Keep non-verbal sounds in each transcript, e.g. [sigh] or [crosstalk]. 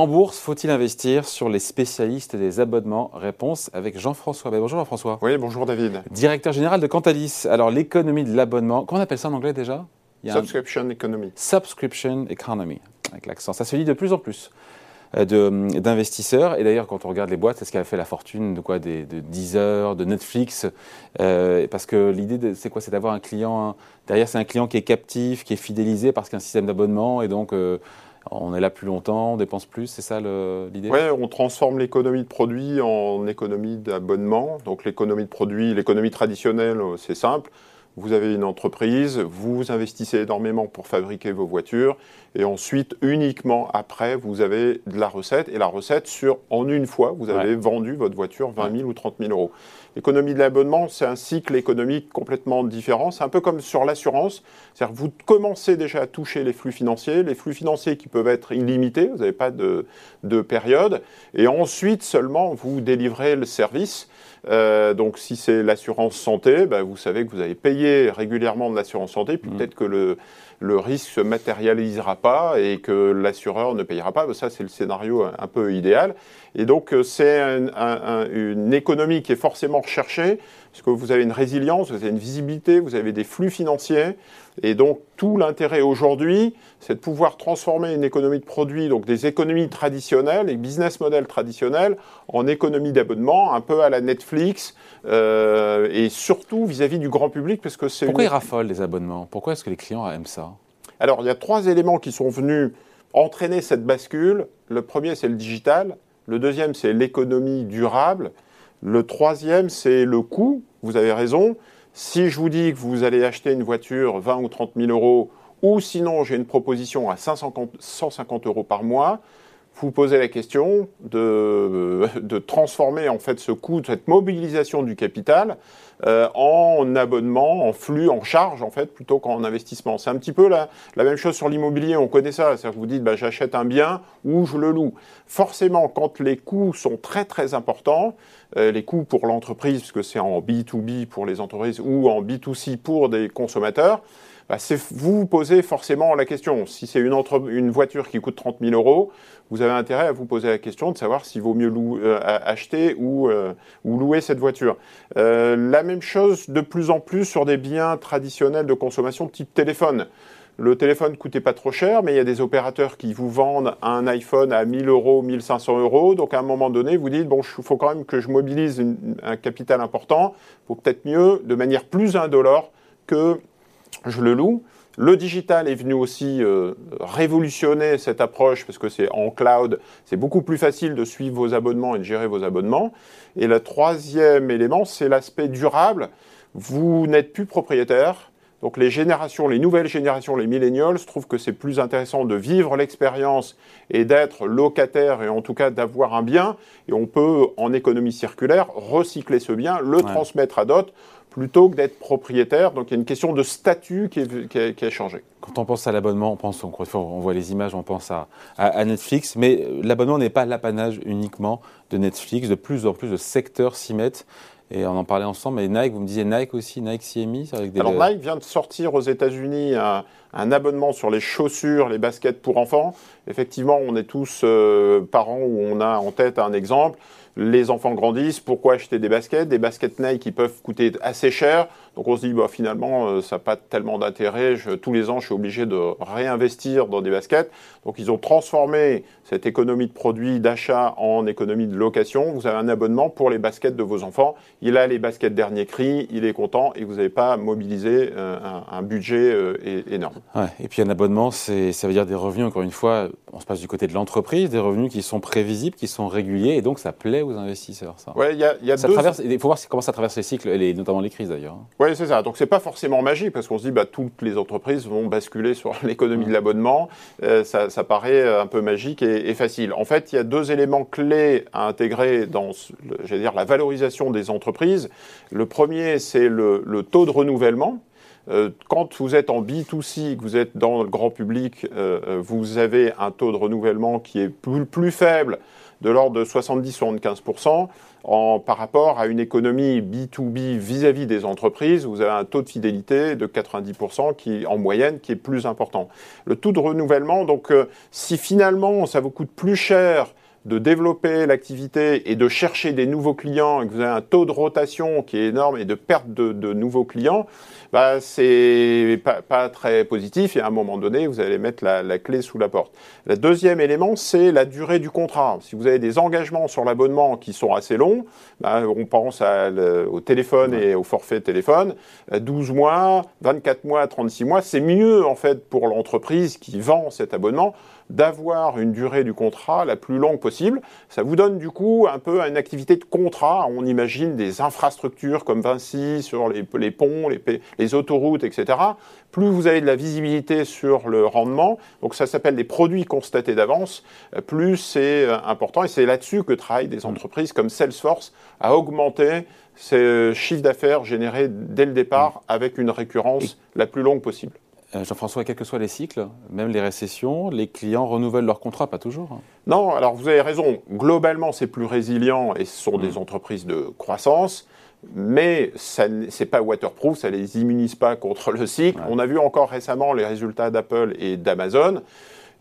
En bourse, faut-il investir sur les spécialistes des abonnements Réponse avec Jean-François. bonjour Jean-François. Oui, bonjour David. Directeur général de Cantalis. Alors l'économie de l'abonnement, comment on appelle ça en anglais déjà? Subscription Economy. Subscription Economy, avec l'accent. Ça se dit de plus en plus euh, d'investisseurs. Et d'ailleurs, quand on regarde les boîtes, c'est ce qui a fait la fortune de quoi? Des, De Deezer, de Netflix. Euh, parce que l'idée, c'est quoi? C'est d'avoir un client. Derrière, c'est un client qui est captif, qui est fidélisé parce qu'un système d'abonnement. Et donc. Euh, on est là plus longtemps, on dépense plus, c'est ça l'idée? Oui, on transforme l'économie de produit en économie d'abonnement. Donc l'économie de produit, l'économie traditionnelle, c'est simple. Vous avez une entreprise, vous investissez énormément pour fabriquer vos voitures, et ensuite, uniquement après, vous avez de la recette, et la recette sur, en une fois, vous avez vendu votre voiture 20 000 ou 30 000 euros. L'économie de l'abonnement, c'est un cycle économique complètement différent. C'est un peu comme sur l'assurance. C'est-à-dire vous commencez déjà à toucher les flux financiers, les flux financiers qui peuvent être illimités, vous n'avez pas de, de, période. Et ensuite seulement, vous délivrez le service. Euh, donc si c'est l'assurance santé, ben, vous savez que vous avez payé régulièrement de l'assurance santé, puis mmh. peut-être que le, le risque se matérialisera pas et que l'assureur ne payera pas. Ça, c'est le scénario un peu idéal. Et donc, euh, c'est une économie qui est forcément recherchée, parce que vous avez une résilience, vous avez une visibilité, vous avez des flux financiers. Et donc, tout l'intérêt aujourd'hui, c'est de pouvoir transformer une économie de produits, donc des économies traditionnelles, les business models traditionnels, en économie d'abonnement, un peu à la Netflix, euh, et surtout vis-à-vis du grand public, parce que c'est... Pourquoi ils raffolent les abonnements? Pourquoi est-ce que les clients aiment ça? Alors, il y a trois éléments qui sont venus entraîner cette bascule. Le premier, c'est le digital. Le deuxième, c'est l'économie durable. Le troisième, c'est le coût. Vous avez raison. Si je vous dis que vous allez acheter une voiture 20 ou 30 000 euros, ou sinon j'ai une proposition à 150 euros par mois, vous posez la question de, de, transformer en fait ce coût, cette mobilisation du capital euh, en abonnement, en flux, en charge en fait, plutôt qu'en investissement. C'est un petit peu la, la même chose sur l'immobilier, on connaît ça, c'est-à-dire que vous dites bah, j'achète un bien ou je le loue. Forcément, quand les coûts sont très très importants, euh, les coûts pour l'entreprise, puisque c'est en B2B pour les entreprises ou en B2C pour des consommateurs, bah, vous vous posez forcément la question. Si c'est une, une, voiture qui coûte 30 000 euros, vous avez intérêt à vous poser la question de savoir s'il vaut mieux euh, acheter ou, euh, ou, louer cette voiture. Euh, la même chose de plus en plus sur des biens traditionnels de consommation type téléphone. Le téléphone ne coûtait pas trop cher, mais il y a des opérateurs qui vous vendent un iPhone à 1000 euros, 1500 euros. Donc à un moment donné, vous dites, bon, il faut quand même que je mobilise un capital important pour peut-être mieux, de manière plus indolore, que je le loue. Le digital est venu aussi euh, révolutionner cette approche parce que c'est en cloud, c'est beaucoup plus facile de suivre vos abonnements et de gérer vos abonnements. Et le troisième élément, c'est l'aspect durable. Vous n'êtes plus propriétaire. Donc les générations, les nouvelles générations, les millennials, trouvent que c'est plus intéressant de vivre l'expérience et d'être locataire et en tout cas d'avoir un bien. Et on peut, en économie circulaire, recycler ce bien, le transmettre à d'autres plutôt que d'être propriétaire. Donc il y a une question de statut qui, a, changé. Quand on pense à l'abonnement, on pense, on voit les images, on pense à, à, Netflix, mais l'abonnement n'est pas l'apanage uniquement de Netflix. De plus en plus de secteurs s'y mettent. Et on en parlait ensemble, mais Nike, vous me disiez Nike aussi, Nike CMI avec des... Alors Nike vient de sortir aux États-Unis un, un, abonnement sur les chaussures, les baskets pour enfants. Effectivement, on est tous euh, parents où on a en tête un exemple les enfants grandissent, pourquoi acheter des baskets? Des baskets Nike qui peuvent coûter assez cher. Donc on se dit, bah, finalement, euh, ça n'a pas tellement d'intérêt. Tous les ans, je suis obligé de réinvestir dans des baskets. Donc ils ont transformé cette économie de produits, d'achat en économie de location. Vous avez un abonnement pour les baskets de vos enfants. Il a les baskets dernier cri, il est content et vous n'avez pas mobilisé euh, un, budget euh, énorme. et puis un abonnement, ça veut dire des revenus, encore une fois, on se passe du côté de l'entreprise, des revenus qui sont prévisibles, qui sont réguliers et donc ça plaît aux investisseurs. Ça. Ouais, y a, y a ça traverse, il faut voir comment ça traverse les cycles, et notamment les crises d'ailleurs. Oui, c'est ça. Donc c'est pas forcément magique parce qu'on se dit bah toutes les entreprises vont basculer sur [laughs] l'économie de l'abonnement. Euh, ça, ça, paraît un peu magique et, et, facile. En fait, il y a deux éléments clés à intégrer dans, j'allais dire, la valorisation des entreprises. Le premier, c'est le, le taux de renouvellement. Euh, quand vous êtes en B2C, que vous êtes dans le grand public, euh, vous avez un taux de renouvellement qui est plus, plus faible de l'ordre de 70-75% par rapport à une économie B2B vis-à-vis des entreprises, vous avez un taux de fidélité de 90% qui, en moyenne, qui est plus important. Le taux de renouvellement, donc, euh, si finalement ça vous coûte plus cher de développer l'activité et de chercher des nouveaux clients et que vous avez un taux de rotation qui est énorme et de perte de, nouveaux clients, bah, c'est pas, très positif et à un moment donné, vous allez mettre la, clé sous la porte. Le deuxième élément, c'est la durée du contrat. Si vous avez des engagements sur l'abonnement qui sont assez longs, bah, on pense au téléphone et au forfait téléphone, 12 mois, 24 mois, 36 mois, c'est mieux en fait pour l'entreprise qui vend cet abonnement d'avoir une durée du contrat la plus longue possible. Ça vous donne du coup un peu une activité de contrat. On imagine des infrastructures comme Vinci sur les, les ponts, les, les, autoroutes, etc. Plus vous avez de la visibilité sur le rendement, donc ça s'appelle des produits constatés d'avance, plus c'est euh, important. Et c'est là-dessus que travaillent des entreprises comme Salesforce à augmenter ces chiffres d'affaires générés dès le départ avec une récurrence la plus longue possible. Euh, Jean-François, quels que soient les cycles, même les récessions, les clients renouvellent leur contrat, pas toujours. Hein. Non, alors vous avez raison. Globalement, c'est plus résilient et ce sont des mm. entreprises de croissance. Mais ce n'est pas waterproof, ça ne les immunise pas contre le cycle. On a vu encore récemment les résultats d'Apple et d'Amazon.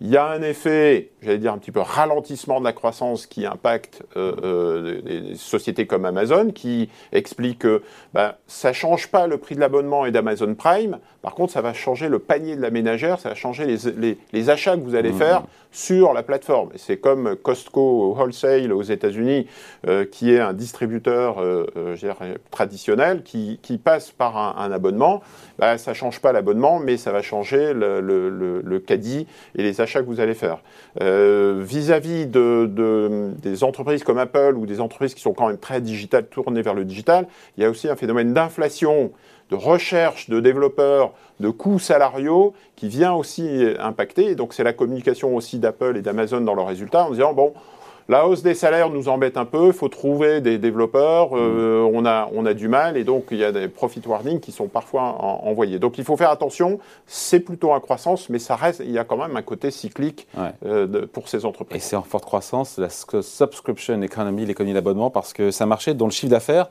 Il y a un effet, j'allais dire un petit peu ralentissement de la croissance qui impacte euh, euh, des sociétés comme Amazon, qui explique que ben, ça change pas le prix de l'abonnement et d'Amazon Prime. Par contre, ça va changer le panier de la ménagère, ça va changer les, les, les achats que vous allez mmh. faire sur la plateforme. C'est comme Costco Wholesale aux États-Unis, euh, qui est un distributeur euh, traditionnel, qui, qui, passe par un, un abonnement. Ben, ça change pas l'abonnement, mais ça va changer le, le, le, le caddie et les achats que vous allez faire. Euh, vis-à-vis de, des entreprises comme Apple ou des entreprises qui sont quand même très digitales, tournées vers le digital, il y a aussi un phénomène d'inflation, de recherche de développeurs, de coûts salariaux qui vient aussi impacter. Donc c'est la communication aussi d'Apple et d'Amazon dans leurs résultats en disant, bon, la hausse des salaires nous embête un peu, il faut trouver des développeurs, euh, mm. on, a, on a du mal et donc il y a des profit warnings qui sont parfois envoyés. Donc il faut faire attention, c'est plutôt en croissance, mais ça reste, il y a quand même un côté cyclique euh, pour ces entreprises. Et c'est en forte croissance, la subscription economy, l'économie d'abonnement, parce que c'est un marché dont le chiffre d'affaires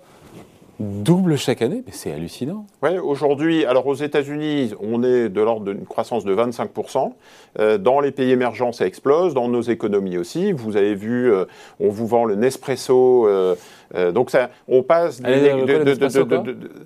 double chaque année, mais c'est hallucinant. Oui, aujourd'hui, alors aux États-Unis, on est de l'ordre d'une croissance de 25%. Euh, dans les pays émergents, ça explose. Dans nos économies aussi. Vous avez vu, euh, on vous vend le Nespresso. Euh, euh, donc ça, on passe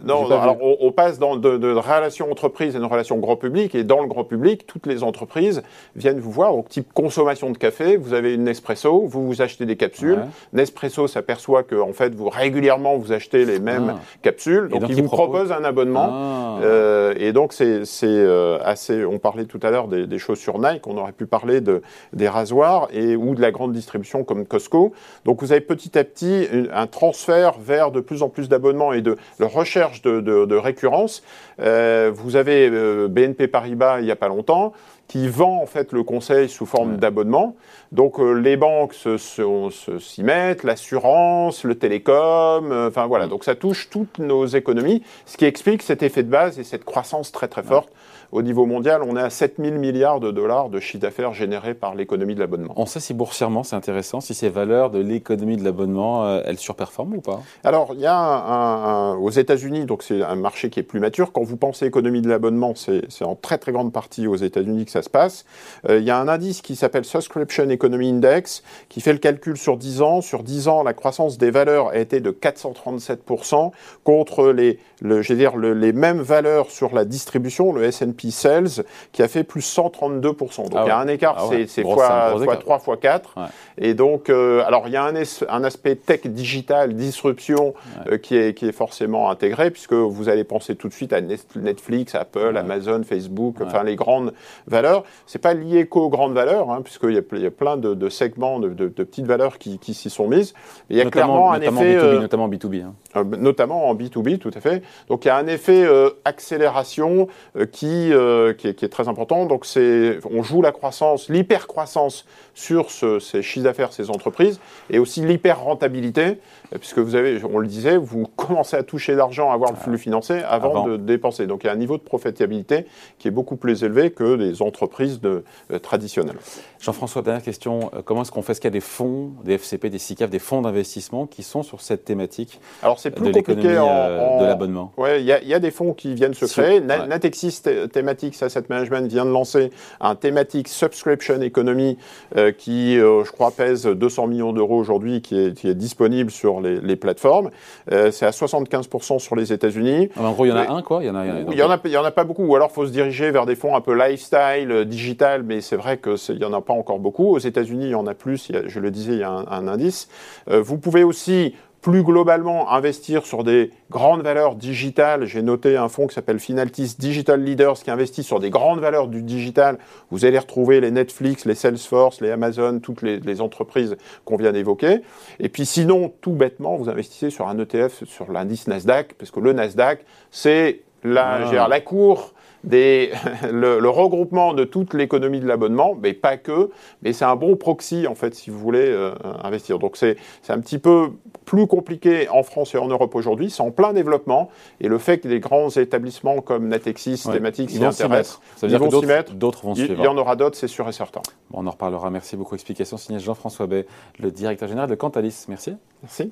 non, alors on, passe dans de, de relations entreprises et de relations grand public et dans le grand public, toutes les entreprises viennent vous voir. Donc type consommation de café, vous avez une Nespresso, vous vous achetez des capsules. Nespresso s'aperçoit que en fait vous régulièrement vous achetez les mêmes ah. capsules, donc, il vous propose un abonnement. Ah. Euh, et donc c'est euh, assez. On parlait tout à l'heure des, des chaussures Nike, on aurait pu parler de des rasoirs et ou de la grande distribution comme Costco. Donc vous avez petit à petit un transfert vers de plus en plus d'abonnements et de, recherche de, récurrence. Euh, vous avez euh, BNP Paribas il n'y a pas longtemps qui vend en fait le conseil sous forme d'abonnement. Donc euh, les banques s'y se, mettent, l'assurance, le télécom, enfin voilà. Donc ça touche toutes nos économies, ce qui explique cet effet de base et cette croissance très très forte au niveau mondial, on est à 7 000 milliards de dollars de chiffre d'affaires généré par l'économie de l'abonnement. On sait si boursièrement c'est intéressant, si ces valeurs de l'économie de l'abonnement, euh, elles surperforment ou pas Alors, il y a un, aux États-Unis, donc c'est un marché qui est plus mature. Quand vous pensez économie de l'abonnement, c'est en très très grande partie aux États-Unis que ça se passe. Euh, il y a un indice qui s'appelle Subscription Economy Index qui fait le calcul sur 10 ans. Sur 10 ans, la croissance des valeurs a été de 437% contre les, le, je veux dire, les mêmes valeurs sur la distribution, le S&P Sales, qui a fait plus 132%. Donc ah il y a un écart, ah c'est fois, fois 3, fois 4. Et donc, euh, alors il y a un, un, aspect tech digital, disruption, euh, qui, est, qui est forcément intégré, puisque vous allez penser tout de suite à Netflix, Apple, Amazon, Facebook, enfin les grandes valeurs. C'est pas lié qu'aux grandes valeurs, hein, puisqu'il y, y, a plein de, de segments, de, de, de, petites valeurs qui, qui s'y sont mises. il y a clairement un effet... B2B, euh, notamment B2B. Hein. Notamment en B2B, tout à fait. Donc il y a un effet accélération qui, qui est, qui, est, très important. Donc c'est, on joue la croissance, l'hypercroissance sur ce, ces chiffres d'affaires, ces entreprises, et aussi l'hyper-rentabilité, puisque vous avez, on le disait, vous commencez à toucher l'argent, à avoir le flux financier avant, Avant. de dépenser. Donc il y a un niveau de profitabilité qui est beaucoup plus élevé que les entreprises de, euh, traditionnelles. Jean-François, dernière question. Euh, Comment est-ce qu'on fait? Est-ce qu'il y a des fonds, des FCP, des SICAF, des fonds d'investissement qui sont sur cette thématique? Alors c'est plus compliqué en, euh, en- de l'abonnement Ouais, il y, a- il y a des fonds qui viennent se Sur- créer. Na- ouais. Natexis Thematics Asset Management vient de lancer un Thematic Subscription Economy euh, qui, euh, je crois, pèse 200 millions d'euros aujourd'hui, qui est, qui est disponible sur les, les plateformes. Euh, c'est à 75% sur les États-Unis. Ah, En gros, il y en a Mais- un, quoi Il y en a, Il y en a, il y en a pas beaucoup. Ou alors, faut se diriger vers des fonds un peu lifestyle, digital, mais c'est vrai que c'est- il y en a pas encore beaucoup. Aux États-Unis, il y en a plus. A- je le disais, il y a un, un indice. Vous pouvez aussi plus globalement investir sur des grandes valeurs digitales. J'ai noté un fonds qui s'appelle Finaltis Digital Leaders qui investit sur des grandes valeurs du digital. Vous allez retrouver les Netflix, les Salesforce, les Amazon, toutes les, les entreprises qu'on vient d'évoquer. Et puis sinon, tout bêtement, vous investissez sur un ETF sur l'indice Nasdaq, parce que le Nasdaq, c'est la, Ah. la cour des, [laughs] le, le regroupement de toute l'économie de l'abonnement, mais pas que, mais c'est un bon proxy en fait si vous voulez euh, investir. Donc c'est un petit peu plus compliqué en France et en Europe aujourd'hui, c'est en plein développement et le fait que des grands établissements comme Natexis, Ouais. Thématiques s'y intéressent. Ça veut ils dire vont s'y mettre. d'autres vont il, suivre. il y en aura d'autres, c'est sûr et certain. Bon, on en reparlera. Merci beaucoup. Explication signée Jean-François Bay, le directeur général de Cantalis. Merci. Merci.